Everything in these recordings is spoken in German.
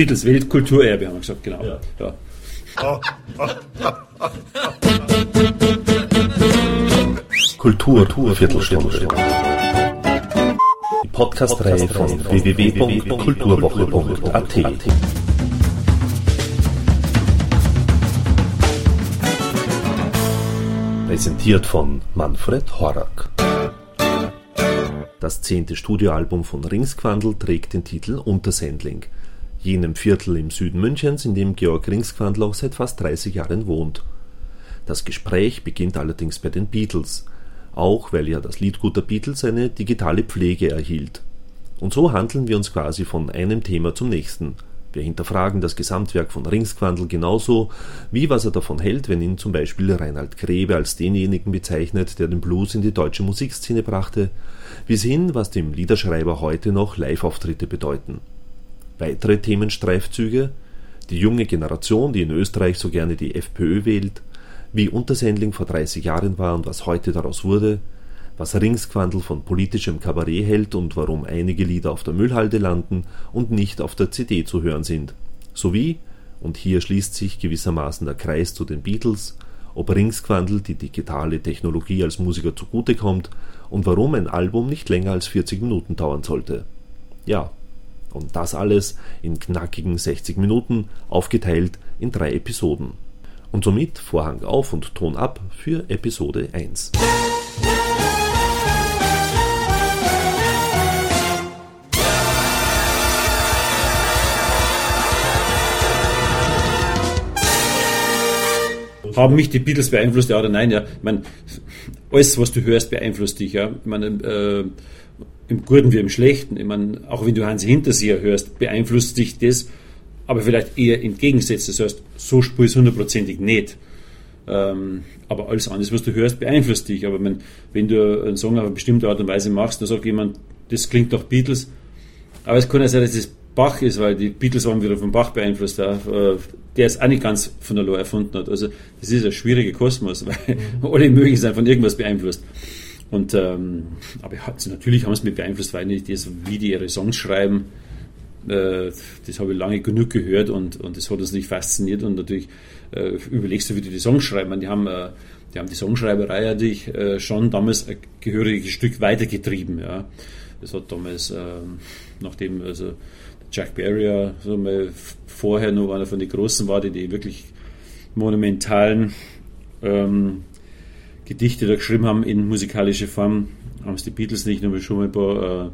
Beatles Weltkulturerbe, haben wir gesagt, genau. Ja. ja. Kultur, Kultur Viertelstunde. Die Podcast-Reihe von www.kulturwoche.at. Präsentiert von Manfred Horak. Das zehnte Studioalbum von Ringsquandl trägt den Titel Untersendling, jenem Viertel im Süden Münchens, in dem Georg Ringsquandl auch seit fast 30 Jahren wohnt. Das Gespräch beginnt allerdings bei den Beatles, auch weil ja das Liedgut der Beatles eine digitale Pflege erhielt. Und so handeln wir uns quasi von einem Thema zum nächsten – wir hinterfragen das Gesamtwerk von Ringsquandl genauso, wie was er davon hält, wenn ihn zum Beispiel Reinhard Grebe als denjenigen bezeichnet, der den Blues in die deutsche Musikszene brachte, bis hin, was dem Liederschreiber heute noch Live-Auftritte bedeuten. Weitere Themenstreifzüge. Die junge Generation, die in Österreich so gerne die FPÖ wählt, wie Untersendling vor 30 Jahren war und was heute daraus wurde, was Ringsquandl von politischem Kabarett hält und warum einige Lieder auf der Müllhalde landen und nicht auf der CD zu hören sind, sowie, und hier schließt sich gewissermaßen der Kreis zu den Beatles, ob Ringsquandl die digitale Technologie als Musiker zugutekommt und warum ein Album nicht länger als 40 Minuten dauern sollte. Ja, und das alles in knackigen 60 Minuten, aufgeteilt in drei Episoden. Und somit Vorhang auf und Ton ab für Episode 1. Haben mich die Beatles beeinflusst, ja oder nein? Ja, ich meine, alles, was du hörst, beeinflusst dich. Ja, ich meine, äh, im Guten wie im Schlechten. Ich meine, auch wenn du Hans Hinterseher hörst, beeinflusst dich das, aber vielleicht eher entgegensetzt. Das heißt, so spielst du hundertprozentig nicht. Ähm, aber alles andere, was du hörst, beeinflusst dich. Aber wenn, wenn du einen Song auf eine bestimmte Art und Weise machst, dann sagt jemand, das klingt doch Beatles. Aber es kann ja sein, dass das Bach ist, weil die Beatles waren wieder vom Bach beeinflusst, äh, der es auch nicht ganz von der Loh erfunden hat. Also das ist ein schwieriger Kosmos, weil alle möglich sein von irgendwas beeinflusst. Und ähm, aber natürlich haben sie mich beeinflusst, weil ich das, wie die ihre Songs schreiben, äh, das habe ich lange genug gehört und, und das hat uns nicht fasziniert und natürlich äh, überlegst du, wie die die Songs schreiben. Die haben, äh, die haben die Songschreiberei natürlich äh, schon damals ein gehöriges Stück weitergetrieben. Ja. Das hat damals, ähm, nachdem also Jack Barrier so mal vorher noch einer von den Großen war, die die wirklich monumentalen ähm, Gedichte da geschrieben haben in musikalische Form, haben es die Beatles nicht nur schon mal ein paar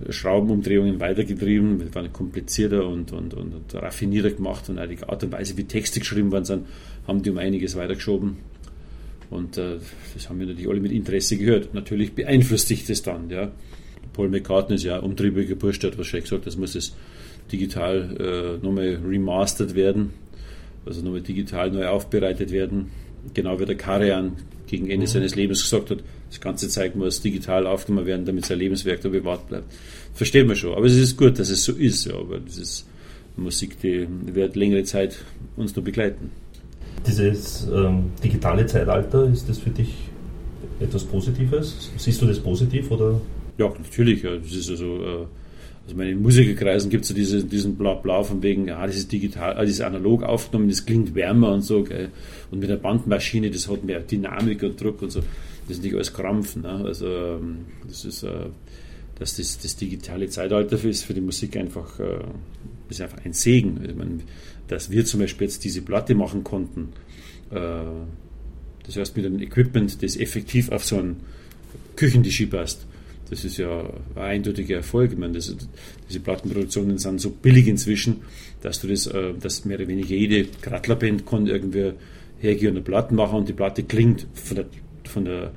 äh, Schraubenumdrehungen weitergetrieben, das war komplizierter und, und, und, und, raffinierter gemacht und auch die Art und Weise, wie Texte geschrieben worden sind, haben die um einiges weitergeschoben. Und äh, das haben wir natürlich alle mit Interesse gehört. Natürlich beeinflusst sich das dann, ja. Paul McCartney ist ja umtriebiger Bursch, der hat wahrscheinlich gesagt, das muss es digital äh, nochmal remastert werden, also nochmal digital neu aufbereitet werden. Genau wie der Karian gegen Ende mhm. seines Lebens gesagt hat, das ganze Zeug muss digital aufgenommen werden, damit sein Lebenswerk da bewahrt bleibt. Versteht man schon. Aber es ist gut, dass es so ist, ja, aber das ist Musik, die wird längere Zeit uns noch begleiten. Dieses ähm, digitale Zeitalter, ist das für dich etwas Positives? Siehst du das positiv oder? Ja, natürlich. Ja. Das ist also, äh, also in Musikerkreisen gibt es so diese, diesen Blabla von wegen, ja, das ist digital, das ist analog aufgenommen, das klingt wärmer und so. Gell. Und mit der Bandmaschine, das hat mehr Dynamik und Druck und so. Das ist nicht alles Krampf. Ne? Also ähm, das ist, äh, dass das, das digitale Zeitalter ist für die Musik einfach, äh, ist einfach ein Segen. Ich meine, dass wir zum Beispiel jetzt diese Platte machen konnten, äh, das heißt mit einem Equipment, das effektiv auf so ein Küchentischi passt das ist ja ein eindeutiger Erfolg. Ich meine, das, diese Plattenproduktionen sind so billig inzwischen, dass du das, äh, dass mehr oder weniger jede Grattlerband kann irgendwie hergehen und eine Platte machen und die Platte klingt von der, von der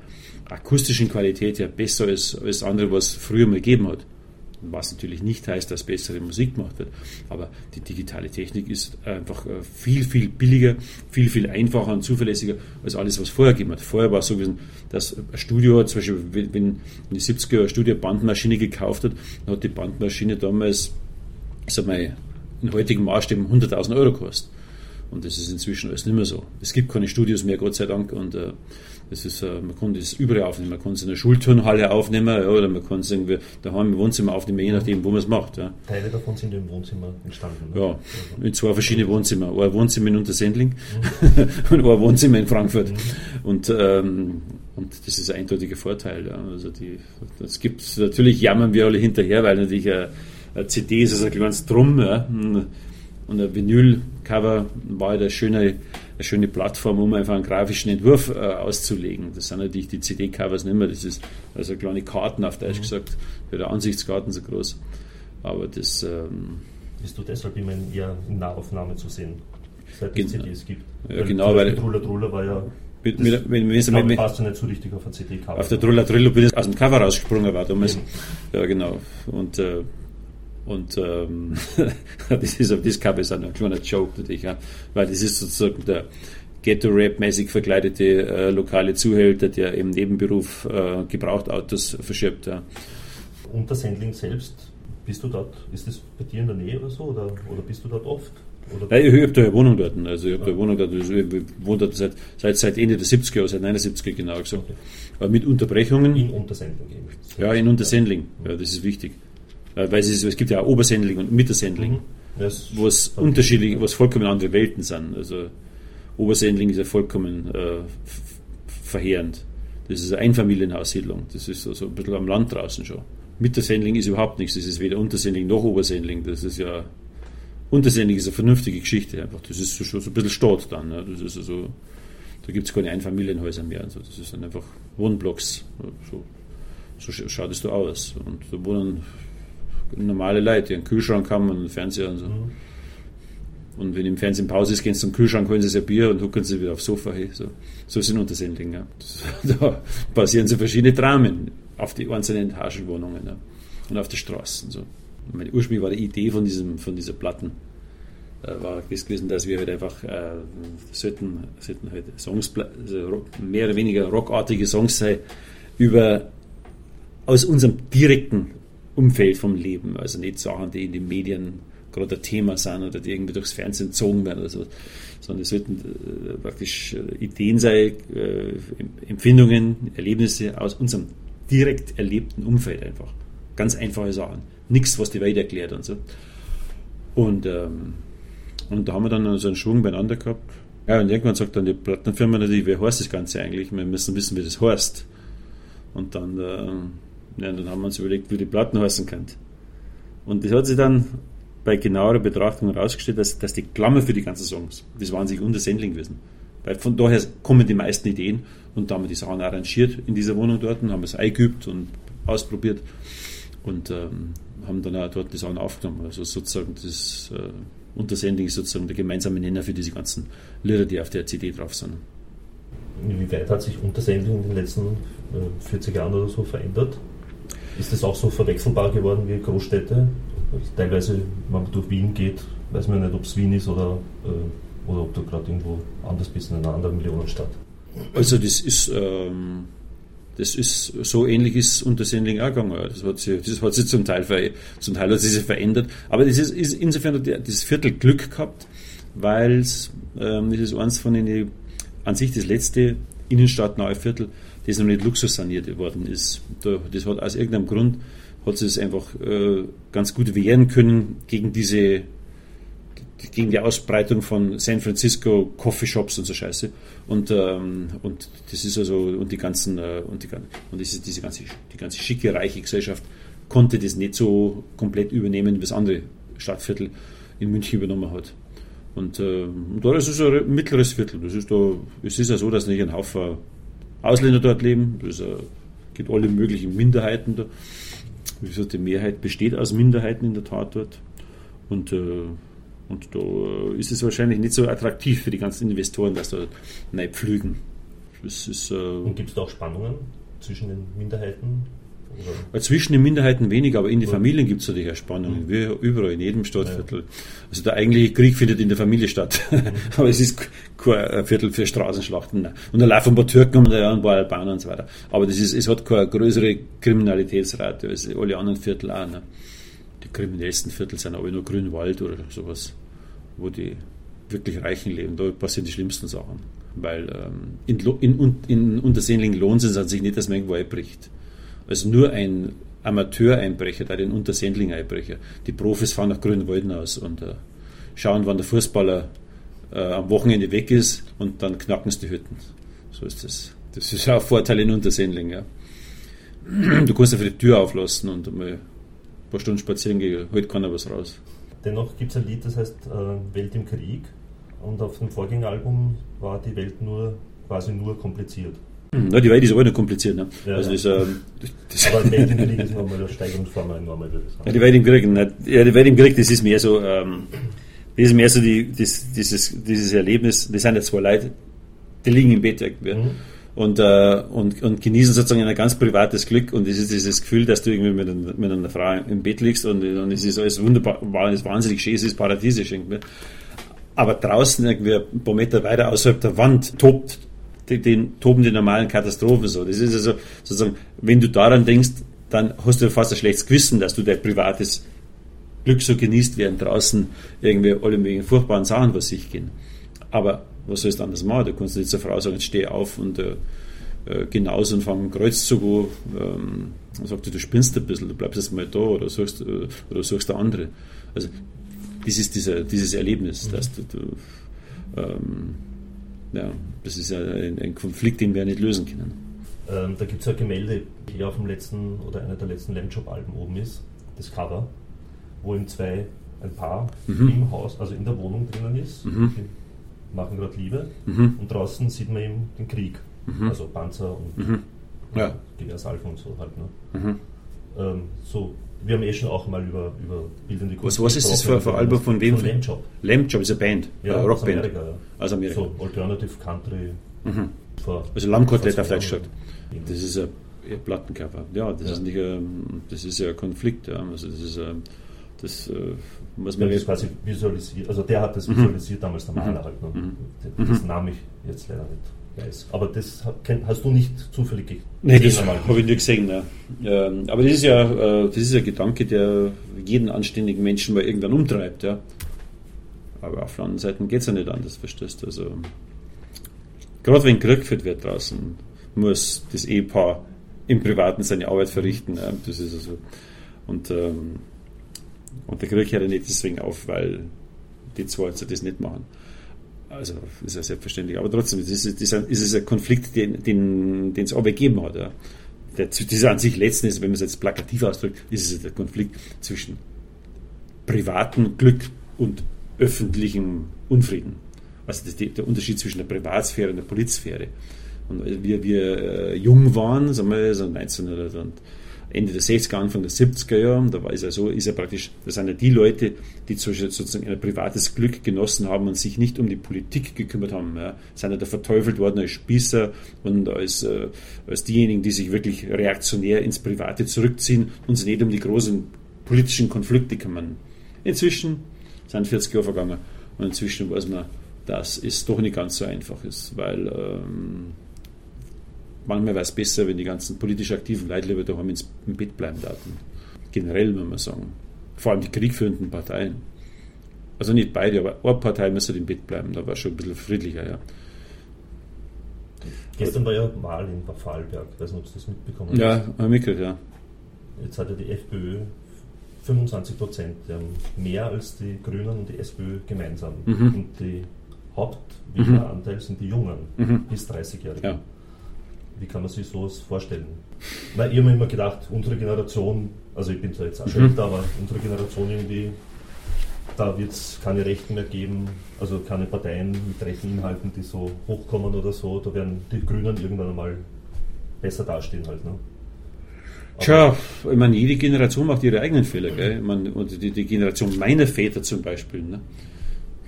akustischen Qualität her besser als, als andere, was es früher mal gegeben hat. Was natürlich nicht heißt, dass bessere Musik gemacht wird. Aber die digitale Technik ist einfach äh, viel, viel billiger, viel, viel einfacher und zuverlässiger als alles, was vorher gegeben hat. Vorher war es so gewesen, dass ein Studio, zum Beispiel, wenn in die 70er Jahre Studio eine Bandmaschine gekauft hat, dann hat die Bandmaschine damals, ich sag mal, in heutigen Maßstäben 100.000 Euro gekostet. Und das ist inzwischen alles nicht mehr so. Es gibt keine Studios mehr, Gott sei Dank. Und äh, das ist, äh, man kann das überall aufnehmen. Man kann es in der Schulturnhalle aufnehmen ja, oder man kann es irgendwie daheim im Wohnzimmer aufnehmen, je nachdem, wo man es macht. Ja. Teile davon sind im Wohnzimmer entstanden. Ne? Ja, in zwei verschiedene Wohnzimmer. Ein Wohnzimmer in Untersendling mhm. und ein Wohnzimmer in Frankfurt. Mhm. Und, ähm, und das ist ein eindeutiger Vorteil. Ja. Also die, das gibt natürlich jammern wir alle hinterher, weil natürlich eine, eine CD ist also ein kleines Drum. Ja. Und ein Vinyl-Cover war halt eine schöne, eine schöne Plattform, um einfach einen grafischen Entwurf äh, auszulegen. Das sind natürlich die CD-Covers nicht mehr. Das ist also kleine Karten, auf Deutsch mhm. gesagt, für der Ansichtskarten so groß. Aber das. Ähm, Bist du deshalb immer eher in Nahaufnahme zu sehen, seit es CDs gibt? Ja, weil genau, weil. Truller Truller war ja mit, mit, glaub, passt ja nicht so richtig auf ein CD-Cover. Auf der Trulla Trillo bin ich aus dem Cover rausgesprungen war damals. Ja, genau. Und äh, und ähm, das ist auf das Cover ist ein kleiner Joke natürlich, ja, weil das ist sozusagen der Ghetto-Rap-mäßig verkleidete äh, lokale Zuhälter, der im Nebenberuf äh, Gebrauchtautos verschirbt. Ja. Unter Sendling selbst, bist du dort, ist das bei dir in der Nähe oder so oder, oder bist du dort oft? Nein, ich habe da eine Wohnung dort. Also ich habe ja. eine Wohnung dort. Also ich wohne dort seit, seit, seit Ende der 70er, seit 79 genau gesagt. Okay. Aber mit Unterbrechungen. In Untersendling. Ja, in Untersendling. Ja, das ist wichtig. Äh, weil es, ist, es gibt ja auch Obersendling und Mittersendling, mhm. wo es was vollkommen andere Welten sind. Also Obersendling ist ja vollkommen äh, verheerend. Das ist eine Einfamilienhaussiedlung. Das ist so, so ein bisschen am Land draußen schon. Mittersendling ist überhaupt nichts. Das ist weder Untersendling noch Obersendling. Das ist ja Untersendling ist eine vernünftige Geschichte einfach. Das ist so, schon so ein bisschen Stadt dann. Ne? Das ist also, da gibt es keine Einfamilienhäuser mehr. Also das dann einfach Wohnblocks. So, so schaut es da aus. Und da wohnen normale Leute, die einen Kühlschrank haben und einen Fernseher und so. Mhm. Und wenn im Fernsehen Pause ist, gehen sie zum Kühlschrank, holen sie sich ein Bier und hucken sie wieder aufs Sofa hin. So, so sind Untersendlinge. Ja. da passieren so verschiedene Dramen auf die einzelnen Etagenwohnungen ja. und auf die Straßen. So. Meine ursprünglich war die Idee von, diesem, von dieser Platten, äh, war das gewesen, dass wir halt einfach äh, sollten, sollten halt Songs, also mehr oder weniger rockartige Songs sein, über aus unserem direkten Umfeld vom Leben. Also nicht Sachen, die in den Medien gerade ein Thema sind oder die irgendwie durchs Fernsehen gezogen werden oder so, sondern es sollten äh, praktisch äh, Ideen sein, äh, Empfindungen, Erlebnisse aus unserem direkt erlebten Umfeld einfach. Ganz einfache Sachen. Nichts, was die Welt erklärt und so. Und, ähm, und da haben wir dann so einen Schwung beieinander gehabt. Ja, und irgendwann sagt dann die Plattenfirma natürlich, wie heißt das Ganze eigentlich? Wir müssen wissen, wie das heißt. Und dann äh, ja, dann haben wir uns überlegt, wie die Platten heißen könnte. Und das hat sich dann bei genauerer Betrachtung herausgestellt, dass, dass die Klammer für die ganzen Songs, das waren sich unter Sendling gewesen. Weil von daher kommen die meisten Ideen und da haben wir die Sachen arrangiert in dieser Wohnung dort und haben es eingeübt und ausprobiert und ähm, haben dann auch dort die Sachen aufgenommen. Also sozusagen das äh, Untersending ist sozusagen der gemeinsame Nenner für diese ganzen Lieder, die auf der CD drauf sind. Inwieweit hat sich Untersending in den letzten äh, 40 Jahren oder so verändert? Ist das auch so verwechselbar geworden wie Großstädte? Teilweise, wenn man durch Wien geht, weiß man nicht, ob es Wien ist oder, äh, oder ob du gerade irgendwo anders bist, in einer anderen Millionenstadt. Also das ist, ähm, das ist so ähnlich ist unter Sendling auch gegangen. Das hat sich, das hat sich zum Teil, zum Teil hat sich verändert. Aber das ist, ist insofern hat das Viertel Glück gehabt, weil es, ähm, ist eins von den, an sich das letzte innenstadtnahe Viertel, das noch nicht luxussaniert worden ist. Das hat aus irgendeinem Grund hat es einfach äh, ganz gut wehren können gegen diese gegen die Ausbreitung von San Francisco Coffeeshops und so Scheiße. Und ähm, und das ist also und die ganzen äh, und die und diese, diese ganze die ganze schicke reiche Gesellschaft konnte das nicht so komplett übernehmen wie das andere Stadtviertel in München übernommen hat. Und, äh, und da ist es ein mittleres Viertel. Das ist da es ist ja so dass nicht ein Haufen Ausländer dort leben. Es gibt alle möglichen Minderheiten da. Wie gesagt, die Mehrheit besteht aus Minderheiten in der Tat dort. Und, äh, und da ist es wahrscheinlich nicht so attraktiv für die ganzen Investoren, dass da neu pflügen. Ist, äh, und gibt es da auch Spannungen zwischen den Minderheiten oder? Zwischen den Minderheiten weniger, aber in den Familien gibt es natürlich Spannungen, mhm. wie überall, in jedem Stadtviertel. Ja. Also der eigentliche Krieg findet in der Familie statt. Aber es ist kein Viertel für Straßenschlachten. Nein. Und da laufen ein paar Türken und ein paar Albaner und so weiter. Aber das ist, es hat keine größere Kriminalitätsrate als alle anderen Viertel auch. Ne? Die kriminellsten Viertel sind aber nur Grünwald oder sowas, wo die wirklich reichen Leben, da passieren die schlimmsten Sachen. Weil ähm, in, in, in Unterseenling lohnt es an sich nicht, dass man irgendwo einbricht. Also nur ein Amateur-Einbrecher, da den Untersendling-Einbrecher. Die Profis fahren nach Grünwalden aus und äh, schauen, wann der Fußballer äh, am Wochenende weg ist und dann knacken sie die Hütten. So ist das. Das ist auch ein Vorteil in Untersendling. Ja. Du kannst einfach die Tür auflassen und mal ein paar Stunden spazieren gehen, heute kann er was raus. Dennoch gibt es ein Lied, das heißt äh, Welt im Krieg. Und auf dem Vorgängeralbum war die Welt nur quasi nur kompliziert. Ja, die Welt ist aber nicht kompliziert. Ne? Ja, also Das, ähm, das aber Welt im Krieg ist nochmal eine Steigerungsform enorme, würde ich sagen. Ja, die Welt im Krieg, nicht. ja, die Welt im Krieg, das ist mehr so, ähm, das ist mehr so die, das, dieses, dieses Erlebnis, das sind ja zwei Leute, die liegen im Bett irgendwie. Mhm. Und, äh, und, und genießen sozusagen ein ganz privates Glück und es ist dieses Gefühl, dass du irgendwie mit, einer, mit einer Frau im Bett liegst und, und es ist alles wunderbar, es ist wahnsinnig schön, es ist paradiesisch irgendwie. Aber draußen irgendwie ein paar Meter weiter außerhalb der Wand tobt den, den toben die normalen Katastrophen so. Das ist also sozusagen, wenn du daran denkst, dann hast du fast ein schlechtes Gewissen, dass du dein privates Glück so genießt, während draußen irgendwie alle möglichen furchtbaren Sachen was sich gehen. Aber was sollst du anders machen? Du kannst nicht zur Frau sagen, jetzt steh auf und äh, äh genauso und fang einen Kreuzzug an. Ähm, sagt du, du spinnst ein bisschen, du bleibst jetzt mal da oder suchst, äh, oder suchst eine andere. Also, das ist dieser, dieses Erlebnis, dass du, du ähm, ja, das ist ja ein, ein, Konflikt, den wir nicht lösen können. Ähm, da gibt es ein Gemälde, die auf dem letzten oder einer der letzten Lamjob-Alben oben ist, das Cover, wo eben zwei, ein Paar mhm. im Haus, also in der Wohnung drinnen ist. Mhm. Die machen gerade Liebe mhm. und draußen sieht man eben den Krieg, mhm. also Panzer und mhm. ja. Gewehrsalven und so halt. Ne? Mhm. Ähm, so wir haben eh schon auch mal über, über bildende Kunst. Was, was ist das für, für Album von wem? Von Lamb Lamb ist eine Band, ja, eine Rockband. Aus Amerika, ja. Aus Amerika. So Alternative Country. Mhm. Also Lammkotelett auf gesagt. Das ist ein, Plattencover. Ja, das, ja. Ist nicht ein, das ist ja ein Konflikt. Also das ist ein, das, äh, muss man. Das quasi visualisiert. Also der hat das mhm. visualisiert, mhm. damals der Maler mhm. halt. Ne? Mhm. Das nahm ich jetzt leider nicht weiß. Aber das hast du nicht zufällig gesehen? Nein, das habe ich nicht gesehen. Ja. Ähm, aber das ist ja, äh, das ist ein Gedanke, der jeden anständigen Menschen mal irgendwann umtreibt. Ja. Aber auf der anderen Seite geht es ja nicht anders, verstehst du? Also, gerade wenn Krieg geführt wird draußen, muss das Ehepaar im Privaten seine Arbeit verrichten. Ja. Das ist also, und, ähm, und der Krieg hört ja nicht deswegen auf, weil die zwei das nicht machen. Also ist ja selbstverständlich. Aber trotzdem ist es, ist es ein Konflikt, den, den, den es aber gegeben hat. Ja. Der, ist an sich letzten ist, wenn man es jetzt plakativ ausdrückt, ist es der Konflikt zwischen privatem Glück und öffentlichem Unfrieden. Also das, der Unterschied zwischen der Privatsphäre und der Polizsphäre. Und wir, wir äh, jung waren, sagen wir, so 1900 und Ende der 60er, Anfang der 70er Jahre. Da war es ja so, ist ja praktisch, das sind ja die Leute, die sozusagen ein privates Glück genossen haben und sich nicht um die Politik gekümmert haben. Ja. Sind ja da verteufelt worden als Spießer und als, äh, als diejenigen, die sich wirklich reaktionär ins Private zurückziehen und sich nicht um die großen politischen Konflikte kümmern. Inzwischen sind 40 Jahre vergangen und inzwischen weiß man, dass es doch nicht ganz so einfach ist, weil ähm, manchmal wäre es besser, wenn die ganzen politisch aktiven Leute lieber daheim ins, im Bett bleiben würden. Generell, muss man sagen. Vor allem die kriegführenden Parteien. Also nicht beide, aber eine Partei müsste im Bett bleiben, da war es schon ein bisschen friedlicher, ja. Gestern war ja Wahl in Vorarlberg, ich weiß nicht, ob Sie das mitbekommen haben. Ja, habe ich mitgekriegt, ja. Jetzt hat ja die FPÖ 25 Prozent, mehr als die Grünen und die SPÖ gemeinsam. Mhm. Und die Hauptwähleranteil mhm. sind die Jungen, mhm. bis 30-Jährigen. Ja. Wie kann man sich sowas vorstellen? Weil ich habe mir immer gedacht, unsere Generation, also ich bin zwar jetzt auch schon mhm. älter, aber unsere Generation irgendwie, da wird es keine Rechten mehr geben, also keine Parteien mit rechten Inhalten, die so hochkommen oder so. Da werden die Grünen irgendwann einmal besser dastehen halt. Ne? Tja, ich meine, jede Generation macht ihre eigenen Fehler. Gell? Ich meine, und die, die Generation meiner Väter zum Beispiel, ne?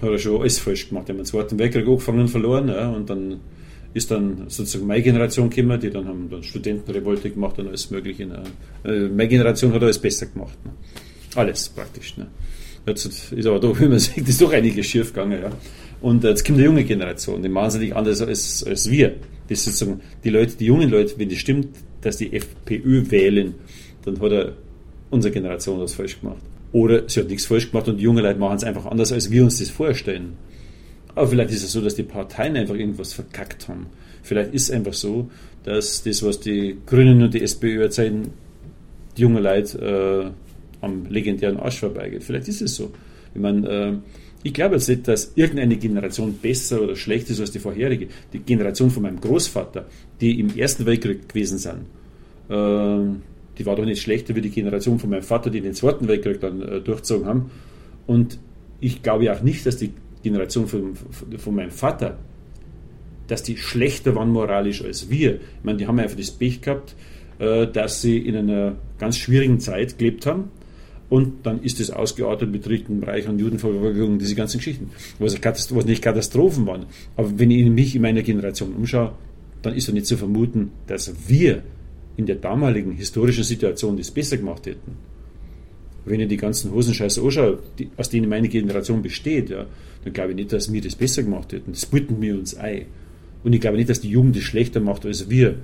hat ja schon alles falsch gemacht. Die haben den Zweiten Weltkrieg angefangen und verloren ja? und dann ist dann sozusagen meine Generation gekommen, die dann haben dann Studentenrevolte gemacht und alles Mögliche. Ne? Äh, meine Generation hat alles besser gemacht. Ne? Alles praktisch. Ne? Jetzt ist aber doch, wie man sieht, ist doch einiges schief gegangen. Ja? Und jetzt kommt die junge Generation, die nicht anders als, als wir. Das sozusagen die Leute, die jungen Leute, wenn es stimmt, dass die FPÖ wählen, dann hat er unsere Generation das falsch gemacht. Oder sie hat nichts falsch gemacht und die jungen Leute machen es einfach anders, als wir uns das vorstellen. Aber vielleicht ist es so, dass die Parteien einfach irgendwas verkackt haben. Vielleicht ist es einfach so, dass das, was die Grünen und die SPÖ erzählen, die junge Leute äh, am legendären Arsch vorbeigeht. Vielleicht ist es so. Ich meine, äh, ich glaube jetzt nicht, dass irgendeine Generation besser oder schlechter ist als die vorherige. Die Generation von meinem Großvater, die im Ersten Weltkrieg gewesen sind, äh, die war doch nicht schlechter wie die Generation von meinem Vater, die den Zweiten Weltkrieg dann äh, durchzogen haben. Und ich glaube auch nicht, dass die Generation von, von meinem Vater, dass die schlechter waren moralisch als wir. Ich meine, die haben einfach das Pech gehabt, äh, dass sie in einer ganz schwierigen Zeit gelebt haben und dann ist es ausgeartet mit Dritten Reich und Judenverfolgung, diese ganzen Geschichten, was, was nicht Katastrophen waren. Aber wenn ich mich in meiner Generation umschaue, dann ist doch nicht zu vermuten, dass wir in der damaligen historischen Situation das besser gemacht hätten. Wenn ich die ganzen Hosenscheiße anschaue, die, aus denen meine Generation besteht, ja, dann glaube ich nicht, dass wir das besser gemacht hätten. Das bilden wir uns ein. Und ich glaube nicht, dass die Jugend das schlechter macht als wir.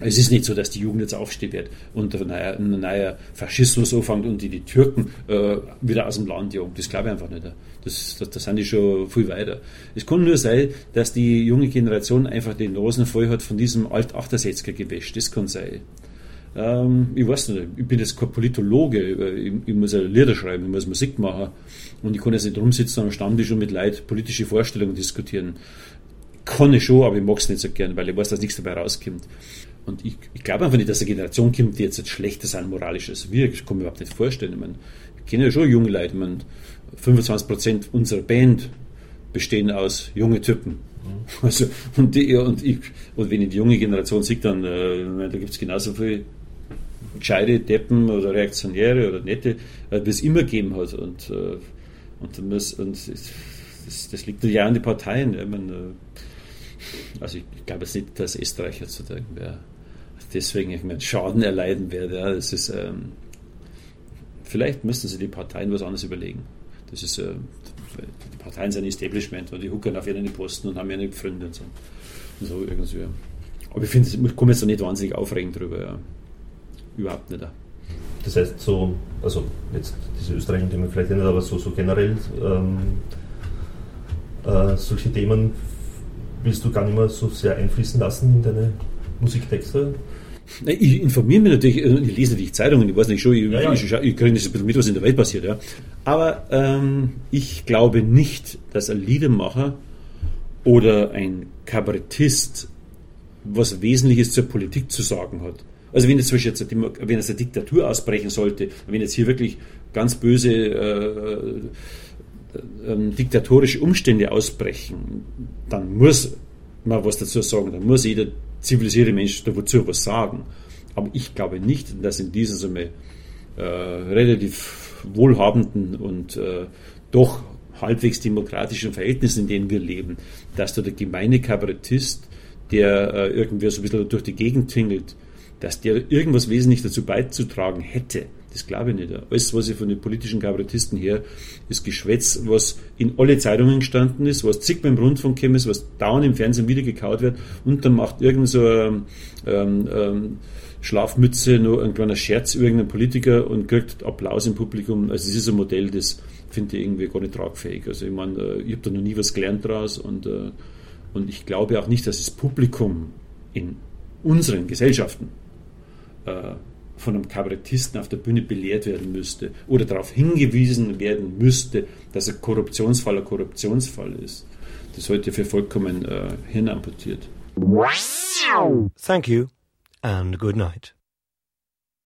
Es ist nicht so, dass die Jugend jetzt aufstehen wird und ein neuer, ein neuer Faschismus anfängt und die, die Türken äh, wieder aus dem Land jagen. Das glaube ich einfach nicht. Das, das, das sind die schon viel weiter. Es kann nur sein, dass die junge Generation einfach den Nasen voll hat von diesem Alt-Achtersetzger-Gewäsch. Das kann sein. Ähm, ich weiß nicht, ich bin jetzt kein Politologe, ich, ich muss ja Lieder schreiben, ich muss Musik machen und ich kann jetzt nicht rumsitzen am Stammtisch und mit Leid politische Vorstellungen diskutieren. Kann ich schon, aber ich mag es nicht so gern, weil ich weiß, dass nichts dabei rauskommt. Und ich, ich glaube einfach nicht, dass eine Generation kommt, die jetzt, jetzt schlechter sind moralisch als wir. Ich kann mir überhaupt nicht vorstellen. Ich, meine, ich kenne ja schon junge Leute. Ich meine, 25% unserer Band bestehen aus junge Typen. Mhm. Also, und, die, und, ich, und wenn ich die junge Generation sehe, dann äh, da gibt es genauso viele gescheite Deppen oder Reaktionäre oder Nette, äh, wie es immer gegeben hat. Und, äh, und, das, und das, das, liegt ja an den Parteien. Ich meine, äh, also ich, glaube jetzt nicht, dass Österreich jetzt wäre deswegen ich meine, Schaden erleiden werde. Ja, das ist, ähm, vielleicht müssten sich die Parteien was anderes überlegen. Das ist, äh, die Parteien sind ein Establishment und die huckern auf ihren Posten und haben ihre Freunde und so. Und so irgendwie. Aber ich ich komme jetzt da nicht wahnsinnig aufregen drüber. Ja. Überhaupt nicht. Das heißt, so, also jetzt diese österreichischen Themen vielleicht nicht, aber so, so generell ähm, äh, solche Themen willst du gar nicht mehr so sehr einfließen lassen in deine Musiktexte? Ich informiere mich natürlich, äh, ich lese natürlich Zeitungen, ich weiß nicht schon, ich, ja, ja. ich, ich kriege nicht mit, was in der Welt passiert. Ja. Aber ähm, ich glaube nicht, dass ein Liedermacher oder ein Kabarettist was Wesentliches zur Politik zu sagen hat. Also wenn jetzt zum Beispiel jetzt, wenn jetzt eine Diktatur ausbrechen sollte, wenn jetzt hier wirklich ganz böse äh, äh, äh, diktatorische Umstände ausbrechen, dann muss man was dazu sagen, dann muss jeder zivilisierte Menschen dazu was sagen. Aber ich glaube nicht, dass in diesen so äh, relativ wohlhabenden und äh, doch halbwegs demokratischen Verhältnissen, in denen wir leben, dass da der gemeine Kabarettist, der äh, irgendwie so ein bisschen durch die Gegend tingelt, dass der irgendwas wesentlich dazu beizutragen hätte. Das glaube ich nicht. Alles, was ich von den politischen Kabarettisten her, ist Geschwätz, was in alle Zeitungen gestanden ist, was zigmal im Rundfunk gekommen ist, was dauernd im Fernsehen wieder gekaut wird und dann macht irgend so eine ähm, ähm, Schlafmütze nur ein kleiner Scherz über irgendeinen Politiker und kriegt Applaus im Publikum. Also es ist ein Modell, das finde ich irgendwie gar nicht tragfähig. Also ich meine, äh, ich habe da noch nie was gelernt daraus und, äh, und ich glaube auch nicht, dass das Publikum in unseren Gesellschaften von einem Kabarettisten auf der Bühne belehrt werden müsste oder darauf hingewiesen werden müsste, dass ein Korruptionsfall ein Korruptionsfall ist. Das ich für vollkommen äh, hirnamputiert. Thank you and good night.